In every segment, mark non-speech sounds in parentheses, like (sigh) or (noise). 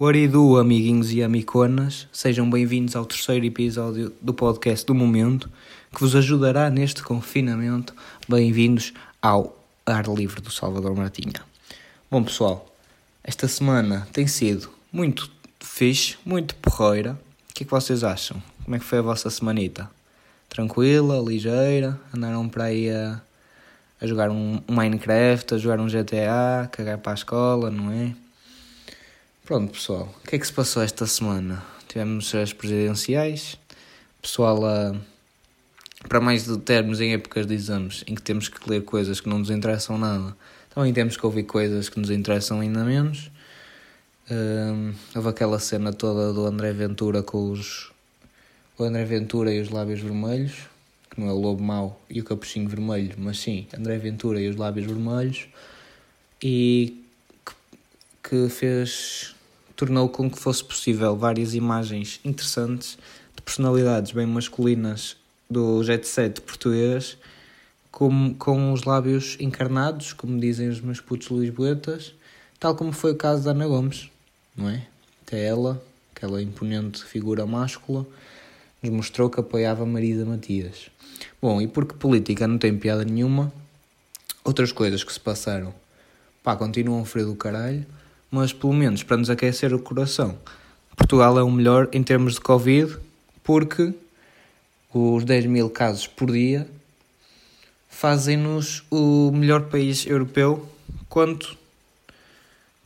Oridu, amiguinhos e amiconas, sejam bem-vindos ao terceiro episódio do podcast do Momento, que vos ajudará neste confinamento. Bem-vindos ao Ar Livre do Salvador Martinha. Bom, pessoal, esta semana tem sido muito fixe, muito porreira. O que é que vocês acham? Como é que foi a vossa semanita? Tranquila, ligeira? Andaram para aí a, a jogar um, Minecraft, a jogar um GTA, cagar para a escola, não é? Pronto, pessoal, o que é que se passou esta semana? Tivemos as presidenciais, pessoal a. Para mais de termos em épocas de exames em que temos que ler coisas que não nos interessam nada, também temos que ouvir coisas que nos interessam ainda menos. Um, houve aquela cena toda do André Ventura com os. O André Ventura e os lábios vermelhos, que não é o lobo mau e o capuchinho vermelho, mas sim, André Ventura e os lábios vermelhos, e que, que fez tornou com que fosse possível várias imagens interessantes de personalidades bem masculinas do jet set português com, com os lábios encarnados, como dizem os meus putos lisboetas, tal como foi o caso da Ana Gomes, não é? Até ela, aquela imponente figura máscula, nos mostrou que apoiava Marisa Matias. Bom, e porque política não tem piada nenhuma, outras coisas que se passaram, pá, continuam frio do caralho, mas pelo menos para nos aquecer o coração. Portugal é o melhor em termos de Covid, porque os 10 mil casos por dia fazem-nos o melhor país europeu quanto,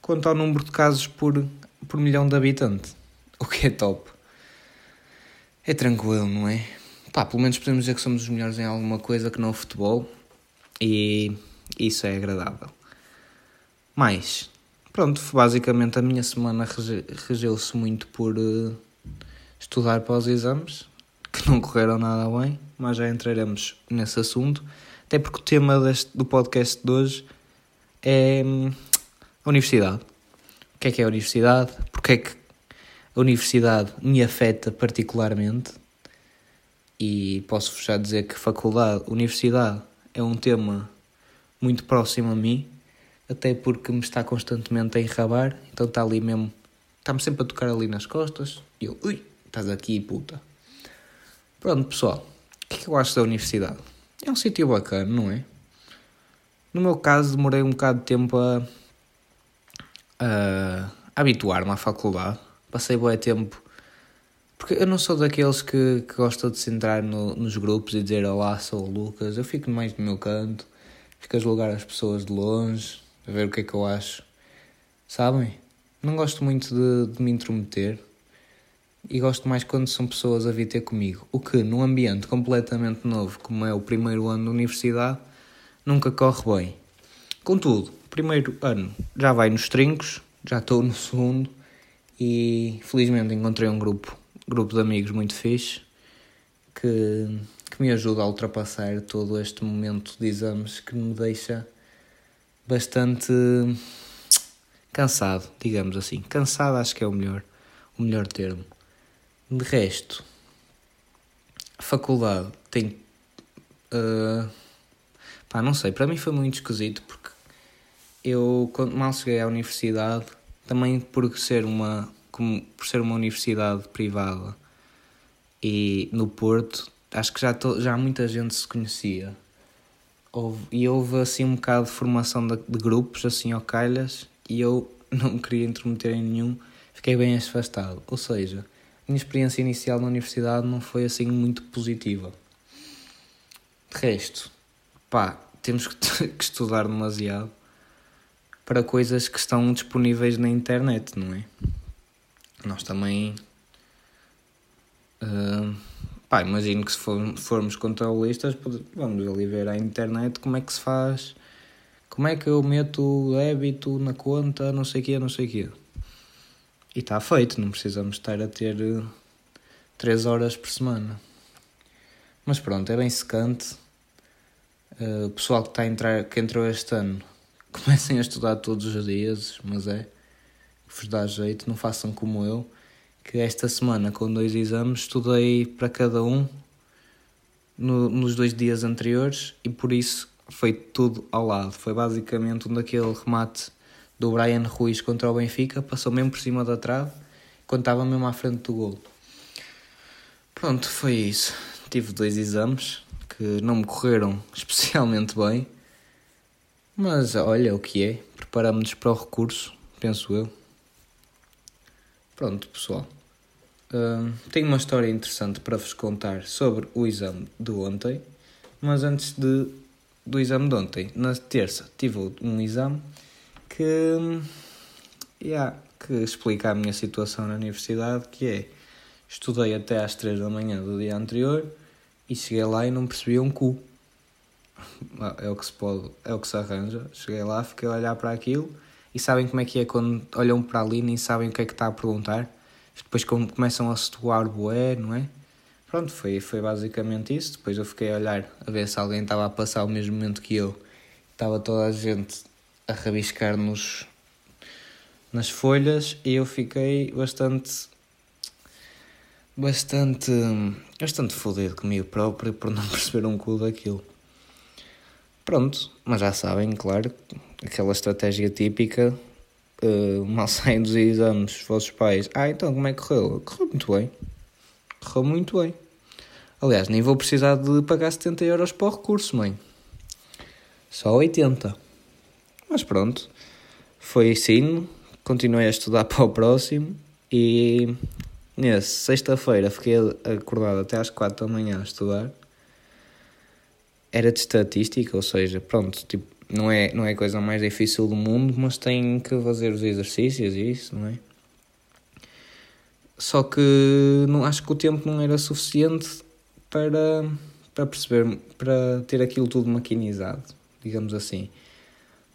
quanto ao número de casos por, por milhão de habitantes. (laughs) O que é top. É tranquilo, não é? Pá, pelo menos podemos dizer que somos os melhores em alguma coisa que não o futebol e isso é agradável. Mais, Pronto, basicamente a minha semana regeu-se muito por uh, estudar para os exames, que não correram nada bem, mas já entraremos nesse assunto. Até porque o tema deste, do podcast de hoje é hum, a universidade. O que é que é a universidade? Porque é que a universidade me afeta particularmente? E posso-vos já dizer que faculdade, universidade, é um tema muito próximo a mim até porque me está constantemente a enrabar, então está ali mesmo, está-me sempre a tocar ali nas costas, e eu, ui, estás aqui, puta. Pronto, pessoal, o que é que eu acho da universidade? É um sítio bacana, não é? No meu caso, demorei um bocado de tempo a, a, habituar-me à faculdade. Passei bom tempo. Porque eu não sou daqueles que, que gostam de se entrar no, nos grupos e dizer Olá, sou o Lucas. Eu fico mais no meu canto, fico a julgar as pessoas de longe, a ver o que é que eu acho. Sabem? Não gosto muito de, de me intrometer e gosto mais quando são pessoas a vir ter comigo. O que, num ambiente completamente novo, como é o primeiro ano da universidade, nunca corre bem. Contudo, primeiro ano já vai nos trincos, já estou no segundo e felizmente encontrei um grupo, grupo de amigos muito fixe que, que me ajuda a ultrapassar todo este momento de exames que me deixa bastante cansado, digamos assim. Cansado acho que é o melhor, o melhor termo. De resto, faculdade tem. Uh, pá, não sei, para mim foi muito esquisito porque eu, quando mal cheguei à universidade, também por ser uma, como, por ser uma universidade privada e no Porto, acho que já, to, já muita gente se conhecia houve, e houve assim um bocado de formação de, de grupos, assim ao calhas, e eu (laughs) não me queria intrometer em nenhum, fiquei bem afastado. Ou seja, a minha experiência inicial na universidade não foi assim muito positiva. De resto, pá, temos que, (laughs) que estudar demasiado para coisas que estão disponíveis na internet, não é? Nós também. Uh, Pá, imagino que se for, formos controlistas, vamos ali ver à internet como é que se faz, como é que eu meto o débito na conta, não sei o quê, não sei o quê. E está feito, não precisamos estar a ter 3 eh, horas por semana. Mas pronto, é bem secante. Uh, o pessoal que, está a entrar, que entrou este ano, (laughs) comecem a estudar todos os dias, mas é, vos dá jeito, não façam como eu que esta semana, com dois exames, estudei para cada um no, nos dois dias anteriores e por isso foi tudo ao lado. Foi basicamente um daquele remate do Brian Ruiz contra o Benfica, passou mesmo por cima da trave, quando estava mesmo à frente do golo. Pronto, foi isso. Tive dois exames que não me correram (laughs) especialmente bem, mas olha o que é, preparamos-nos para o recurso, penso eu. Pronto, pessoal. Uh, tenho uma história interessante para vos contar sobre o exame de ontem, mas antes de, do exame de ontem, na terça, tive um exame que, yeah, que explica a minha situação na universidade, que é, estudei até às 3 da manhã do dia anterior e cheguei lá e não percebi um cu. (laughs) É o que se pode, é o que se arranja. Cheguei lá, fiquei a olhar para aquilo e sabem como é que é quando olham para ali nem sabem o que é que está a perguntar. Depois começam a situar boé, não é? Pronto, foi, foi basicamente isso. Depois eu fiquei a olhar a ver se alguém estava a passar o mesmo momento que eu. Estava toda a gente a rabiscar nos, nas folhas e eu fiquei bastante bastante bastante fodido comigo próprio por não (laughs) perceber um cu daquilo. Pronto, mas já sabem, claro, aquela estratégia típica, uh, mal (laughs) saem dos exames, os vossos pais, ah, então como é que correu? Correu muito bem. Correu muito bem. Aliás, nem vou precisar de pagar 70 euros para o recurso, mãe. Só 80. Mas pronto, foi assim, continuei a estudar (laughs) para o próximo e nesse sexta-feira fiquei acordado até às 4 da manhã a estudar era de estatística, ou seja, pronto, tipo, não é, não é a coisa mais difícil do mundo, mas tem que fazer os exercícios e isso, não é? Só que não, acho que o tempo não era suficiente para, para perceber, para ter aquilo tudo maquinizado, digamos assim.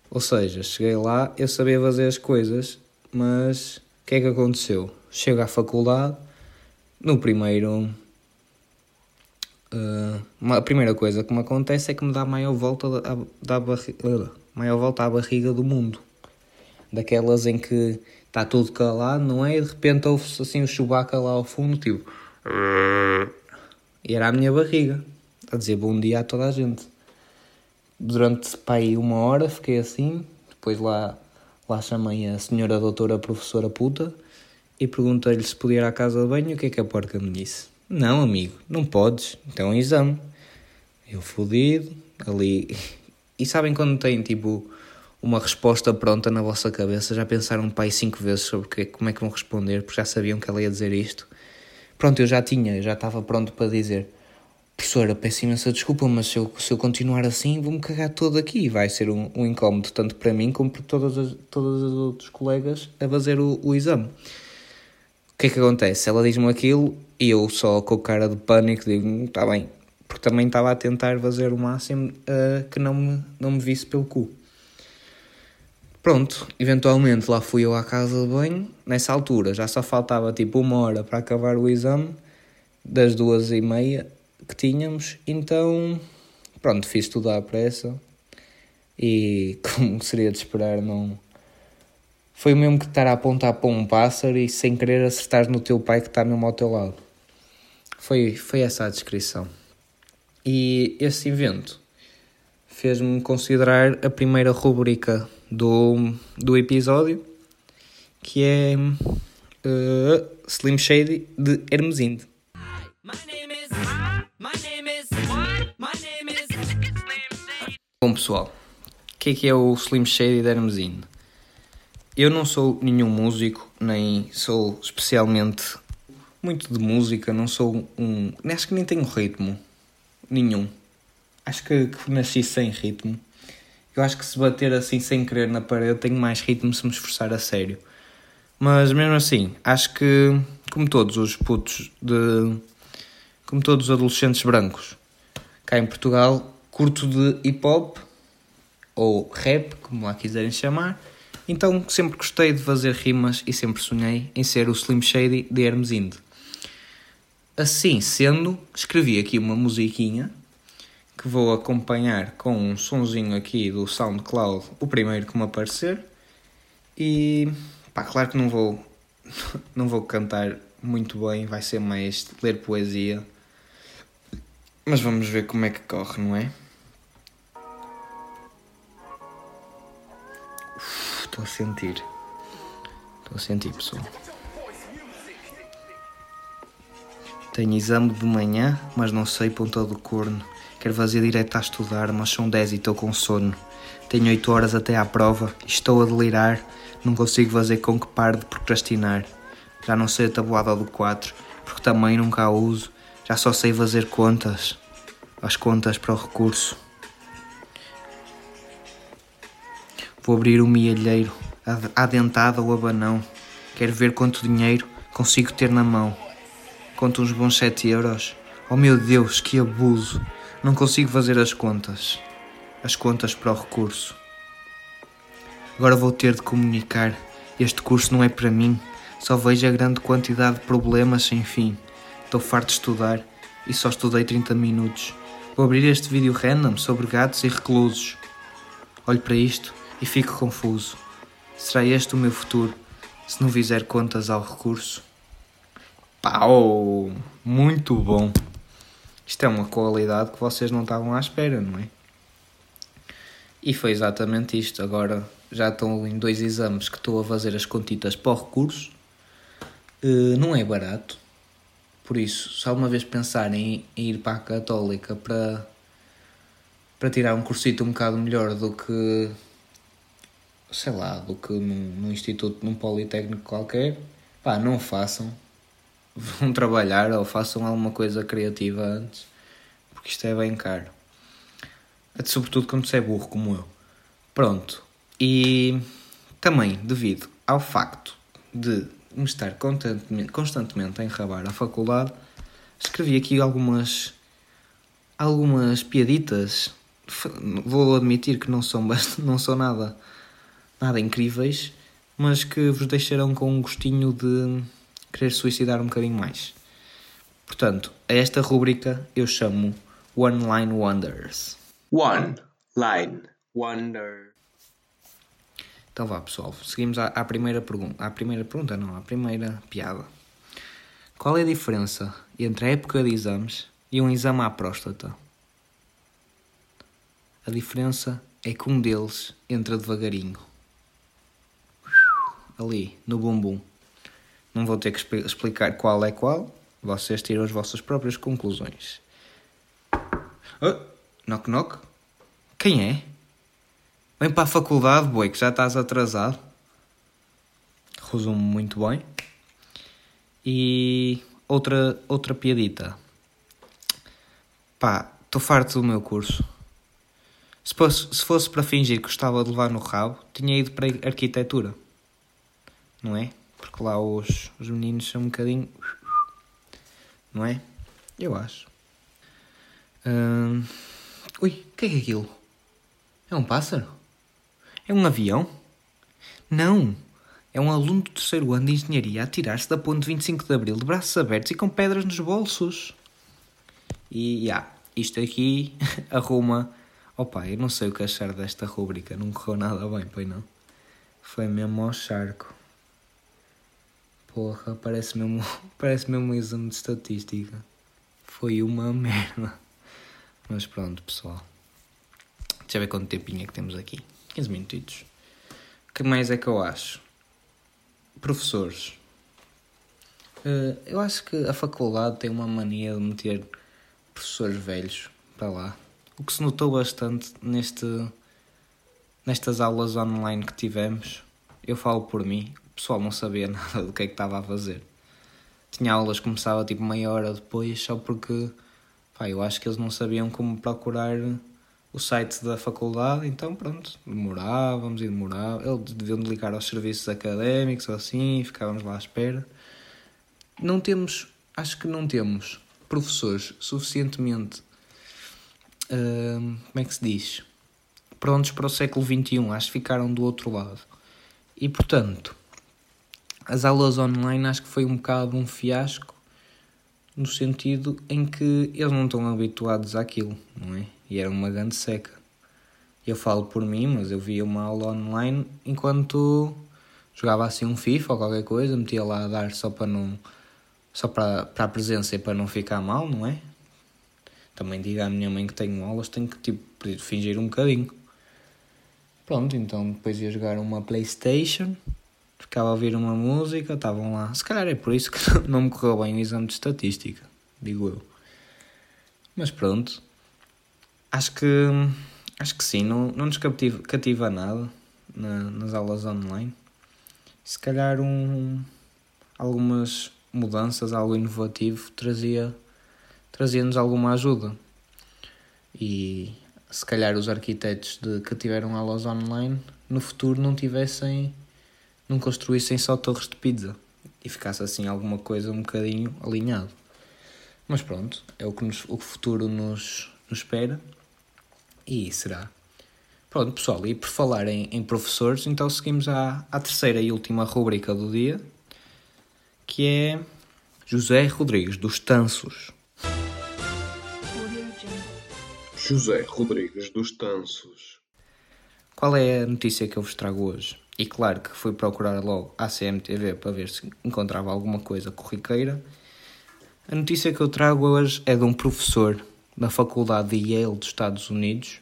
Ou seja, cheguei lá, eu sabia fazer as coisas, mas o que é que aconteceu? Chego à faculdade, no primeiro Uh, a primeira coisa que me acontece é que me dá maior volta, a, da maior volta à barriga do mundo. Daquelas em que está tudo calado, não é? E de repente ouve-se assim o chubaca lá ao fundo, tipo. E era a minha barriga, a dizer bom dia a toda a gente. Durante pá, aí uma hora fiquei assim, depois lá, lá chamei a senhora doutora professora puta e perguntei-lhe se podia ir à casa de banho o que é que a porca me disse. Não, amigo, não podes. Então é um exame. Eu fodido, ali. E sabem quando têm tipo uma resposta pronta na vossa cabeça? Já pensaram pai cinco vezes sobre que, como é que vão responder, porque já sabiam que ela ia dizer isto. Pronto, eu já tinha, já estava pronto para dizer. Professora, peço imensa desculpa, mas se eu, se eu continuar assim, vou-me cagar todo aqui. Vai ser um, um incómodo, tanto para mim como para todas as, todos os outros colegas a fazer o, o exame. O que é que acontece? Ela diz-me aquilo e eu só com cara de pânico digo, está bem, porque também estava a tentar fazer o máximo uh, que não me, não me visse pelo cu. Pronto, eventualmente lá fui eu à casa de banho, nessa altura já só faltava tipo uma hora para acabar o exame, das duas e meia que tínhamos, então pronto, fiz tudo à pressa. E (laughs) como seria de esperar não. Foi mesmo que estar a apontar para um pássaro e sem querer acertar no teu pai que está mesmo ao teu lado. Foi, foi essa a descrição. E esse evento fez-me considerar a primeira rubrica do, do episódio, que é uh, Slim Shady de Hermesinde. Bom pessoal, o que é que é o Slim Shady de Hermesinde? Eu não sou nenhum músico, nem sou especialmente muito de música, não sou um. Acho que nem tenho ritmo nenhum. Acho que, que nasci sem ritmo. Eu acho que se bater assim sem querer na parede tenho mais ritmo se me esforçar a sério. Mas mesmo assim, acho que, como todos os putos de. como todos os adolescentes brancos cá em Portugal, curto de hip hop ou rap, como lá quiserem chamar então sempre gostei de fazer rimas e sempre sonhei em ser o Slim Shady de Hermes Inde. Assim sendo, escrevi aqui uma musiquinha que vou acompanhar com um sonzinho aqui do SoundCloud, o primeiro que me aparecer. E pá, claro que não vou (laughs) não vou cantar muito bem, vai ser mais ler poesia. Mas vamos ver como é que corre, não é? Estou a sentir. Estou a sentir, pessoal. Tenho exame de manhã, mas não sei ponta do corno. Quero fazer direto a estudar, mas são 10 e estou com sono. Tenho 8 horas até à prova e estou a delirar. Não consigo fazer com que pare de procrastinar. Já não sei a tabuada do 4, porque também nunca a uso. Já só sei fazer contas. As contas para o recurso. Vou abrir um mielheiro, adentado ou abanão. Quero ver quanto dinheiro consigo ter na mão. Conto uns bons 7 euros. Oh meu Deus, que abuso! Não consigo fazer as contas. As contas para o recurso. Agora vou ter de comunicar. Este curso não é para mim. Só vejo a grande quantidade de problemas sem fim. Estou farto de estudar e só estudei 30 minutos. Vou abrir este vídeo random sobre gatos e reclusos. Olho para isto e fico confuso. Será este o meu futuro se não fizer contas ao recurso? Pau! Muito bom! Isto é uma qualidade que vocês não estavam à espera, não é? E foi exatamente isto. Agora já estão em dois exames que estou a fazer as contitas para o recurso. Uh, não é barato. Por isso, se alguma vez pensarem em ir para a Católica para, para tirar um cursito um bocado melhor do que sei lá, do que num, num instituto, num politécnico qualquer, pá, não façam vão trabalhar ou façam alguma coisa criativa antes, porque isto é bem caro. Sobretudo quando você é burro como eu. Pronto. E também devido ao facto de me estar constantemente, a enrabar a faculdade, escrevi aqui algumas algumas piaditas. Vou admitir que não são, (laughs) não são nada, nada incríveis, mas que vos deixarão com um gostinho de querer suicidar um bocadinho mais. Portanto, a esta rúbrica eu chamo One Line Wonders. One Line Wonder. Então vá pessoal, seguimos à, à primeira pergunta. À primeira pergunta não, à primeira piada. Qual é a diferença entre a época de exames e um exame à próstata? A diferença é que um deles entra devagarinho. Ali, no bumbum. Não vou ter que explicar qual é qual. Vocês tiram as vossas próprias conclusões. Oh, knock knock. Quem é? Vem para a faculdade, boi, que já estás atrasado. Resumo muito bem. E outra, outra piadita. Pá, estou farto do meu curso. Se fosse, se fosse para fingir que gostava de levar no rabo, tinha ido para a arquitetura. Não é? Porque lá os, os meninos são um bocadinho. Não é? Eu acho. Hum... Ui, o que é, que é aquilo? É um pássaro? É um avião? Não! É um aluno do terceiro ano de engenharia a tirar-se da ponte 25 de Abril de braços abertos e com pedras nos bolsos. E, yeah, isto aqui (laughs) arruma... Opa, eu não sei o que achar desta rúbrica, não correu nada bem, pois não? Foi mesmo ao charco. Porra, parece mesmo, (laughs) parece mesmo um exame de estatística. Foi uma merda. Mas pronto, pessoal. Deixa eu ver quanto tempinho é que temos aqui. 15 minutitos. O que mais é que eu acho? Professores. Uh, eu acho que a faculdade tem uma mania de meter professores velhos para lá. O que se notou bastante neste, nestas aulas online que tivemos. Eu falo por mim pessoal não sabia (laughs) nada do que é que estava a fazer. Tinha aulas que começava tipo meia hora depois, só porque pá, eu acho que eles não sabiam como procurar o site da faculdade, então pronto, demorávamos e demorávamos. Eles deviam ligar aos serviços académicos ou assim, ficávamos lá à espera. Não temos, acho que não temos professores suficientemente, uh, como é que se diz, prontos para o século XXI, acho que ficaram do outro lado. E portanto, as aulas online acho que foi um bocado um fiasco no sentido em que eles não estão habituados àquilo, não é? E era uma grande seca. Eu falo por mim, mas eu via uma aula online enquanto jogava assim um FIFA ou qualquer coisa, metia lá a dar só para não só para, para a presença e para não ficar mal, não é? Também diga à minha mãe que tenho aulas, tenho que tipo fingir um bocadinho. Pronto, então depois ia jogar uma Playstation, ficava a ouvir uma música, estavam lá. Se calhar é por isso que (laughs) não me correu bem o exame de estatística, digo eu. Mas pronto, acho que acho que sim, não, não nos cativa, cativa nada na, nas aulas online. Se calhar um, algumas mudanças, algo inovativo, trazia trazia-nos alguma ajuda. E se calhar os arquitetos de, que tiveram aulas online no futuro não tivessem, não construíssem só torres de pizza e ficasse assim alguma coisa um bocadinho alinhado. Mas pronto, é o que nos, o futuro nos, nos espera e será. Pronto, pessoal, e por falar em, em professores, então seguimos à, à terceira e última rubrica do dia, que é José Rodrigues dos Tansos. José Rodrigues dos Tansos. Qual é a notícia que eu vos trago hoje? E claro que fui procurar logo a CMTV para ver se encontrava alguma coisa corriqueira. A notícia que eu trago hoje é de um professor da Faculdade de Yale dos Estados Unidos,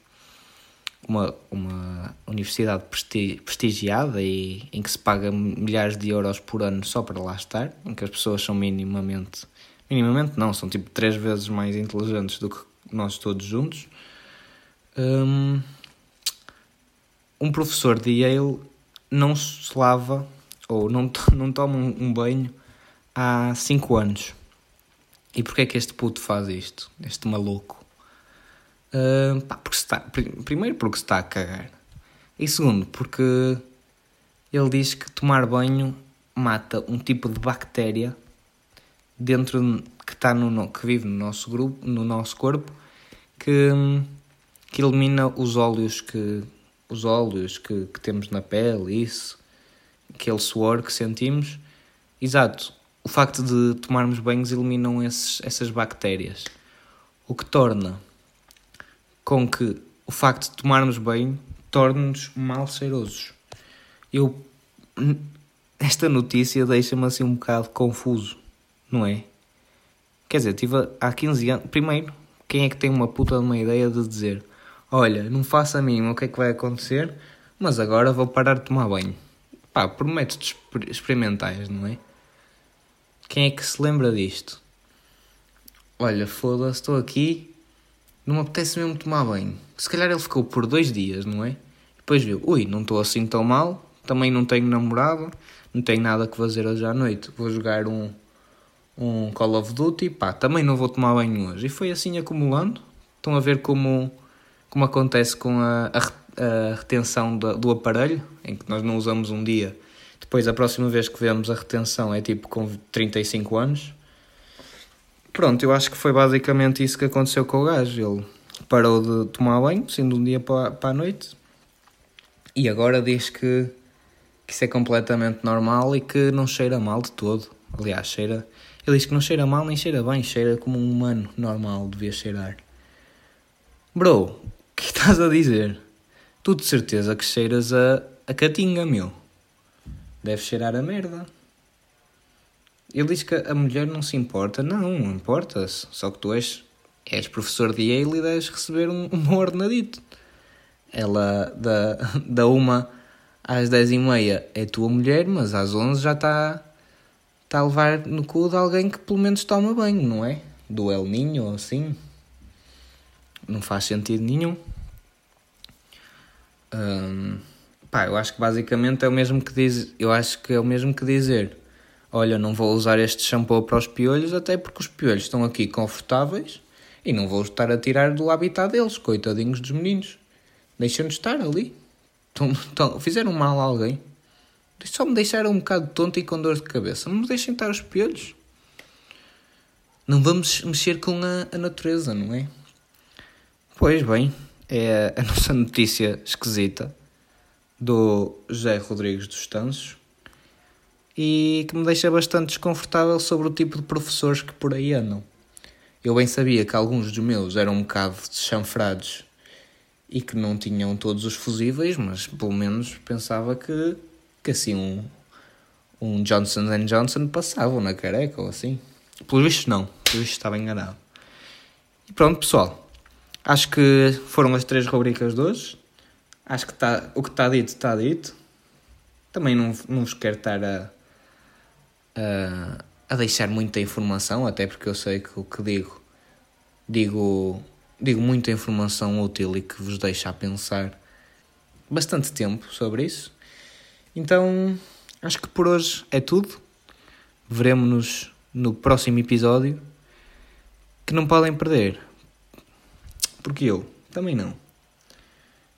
uma, uma universidade presti prestigiada e em que se paga milhares de euros por ano só para lá estar, em que as pessoas são minimamente, minimamente não, são tipo três vezes mais inteligentes do que nós todos juntos. Um, um professor de Yale não se lava ou não, (laughs) não toma um banho há 5 anos. E porquê é que este puto faz isto? Este maluco? Uh, pá, porque está, primeiro porque está a cagar. E segundo, porque ele diz que tomar banho mata um tipo de bactéria dentro que está no que vive no nosso grupo, no nosso corpo, que, que elimina os óleos que os óleos que, que temos na pele, isso, aquele suor que sentimos. Exato, o facto de tomarmos banhos eliminam esses, essas bactérias, o que torna com que o facto de tomarmos banho torne-nos mal cheirosos. Eu esta notícia deixa-me assim um bocado confuso, não é? Quer dizer, tive há 15 anos. Primeiro, quem é que tem uma puta de uma ideia de dizer: Olha, não faço a mim o que é que vai acontecer, mas agora vou parar de tomar banho. Pá, por métodos experimentais, não é? Quem é que se lembra disto? Olha, foda-se, estou aqui, não me apetece mesmo tomar banho. Se calhar ele ficou por dois dias, não é? Depois viu: Ui, não estou assim tão mal, também não tenho namorado, não tenho nada que fazer hoje à noite, vou jogar um um Call of Duty, pá, também não vou tomar banho hoje. E foi assim acumulando. Estão a ver como, como acontece com a, a, a retenção do, do aparelho, em que nós não usamos um dia. Depois, a próxima vez que vemos a retenção é tipo com 35 anos. Pronto, eu acho que foi basicamente isso que aconteceu com o gajo. Ele parou de tomar banho, sendo um dia para, para a noite, e agora diz que, que isso é completamente normal e que não cheira mal de todo. Aliás, cheira ele diz que não cheira mal nem cheira bem, cheira como um humano normal devia cheirar. Bro, que estás a dizer? Tu de certeza que cheiras a, a catinga, meu. Deve cheirar a merda. Ele diz que a mulher não se importa. Não, importa-se. Só que tu és, és professor de Yale e deves receber um, um ordenadito. Ela, da, da uma às dez e meia é tua mulher, mas às onze já está está a levar no cu de alguém que pelo menos toma banho, não é? Do El Ninho assim. Não faz sentido nenhum. Hum, pá, eu acho que basicamente é o mesmo que diz, eu acho que é o mesmo que dizer, olha, não vou usar este shampoo para os piolhos, até porque os piolhos estão aqui confortáveis e não vou estar a tirar do habitat deles, coitadinhos dos meninos. Deixem-nos estar ali. Estão, estão, fizeram mal a alguém. Só me deixaram um bocado tonto e com dor de cabeça. Não me deixem estar os piolhos. Não vamos mexer com a, a natureza, não é? Pois bem, é a nossa notícia esquisita do José Rodrigues dos Tanços e que me deixa bastante desconfortável sobre o tipo de professores que por aí andam. Eu bem sabia que alguns dos meus eram um bocado chanfrados e que não tinham todos os fusíveis, mas pelo menos pensava que que assim um, um Johnson Johnson passavam na careca ou assim. Pelo visto não, pelo visto estava enganado. E pronto pessoal, acho que foram as três rubricas de hoje. acho que tá, o que está dito está dito. Também não, não vos quero estar a, a, a deixar muita informação, até porque eu sei que o que digo, digo, digo muita informação útil e que vos deixa a pensar bastante tempo sobre isso. Então, acho que por hoje é tudo. Veremos-nos no próximo episódio que não podem perder. Porque eu também não.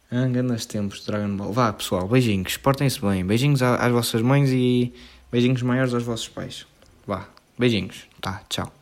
Ah, tempos de Dragon Ball. Vá, pessoal, beijinhos. Portem-se bem. Beijinhos às vossas mães e beijinhos maiores aos vossos pais. Vá, beijinhos. Tá, tchau.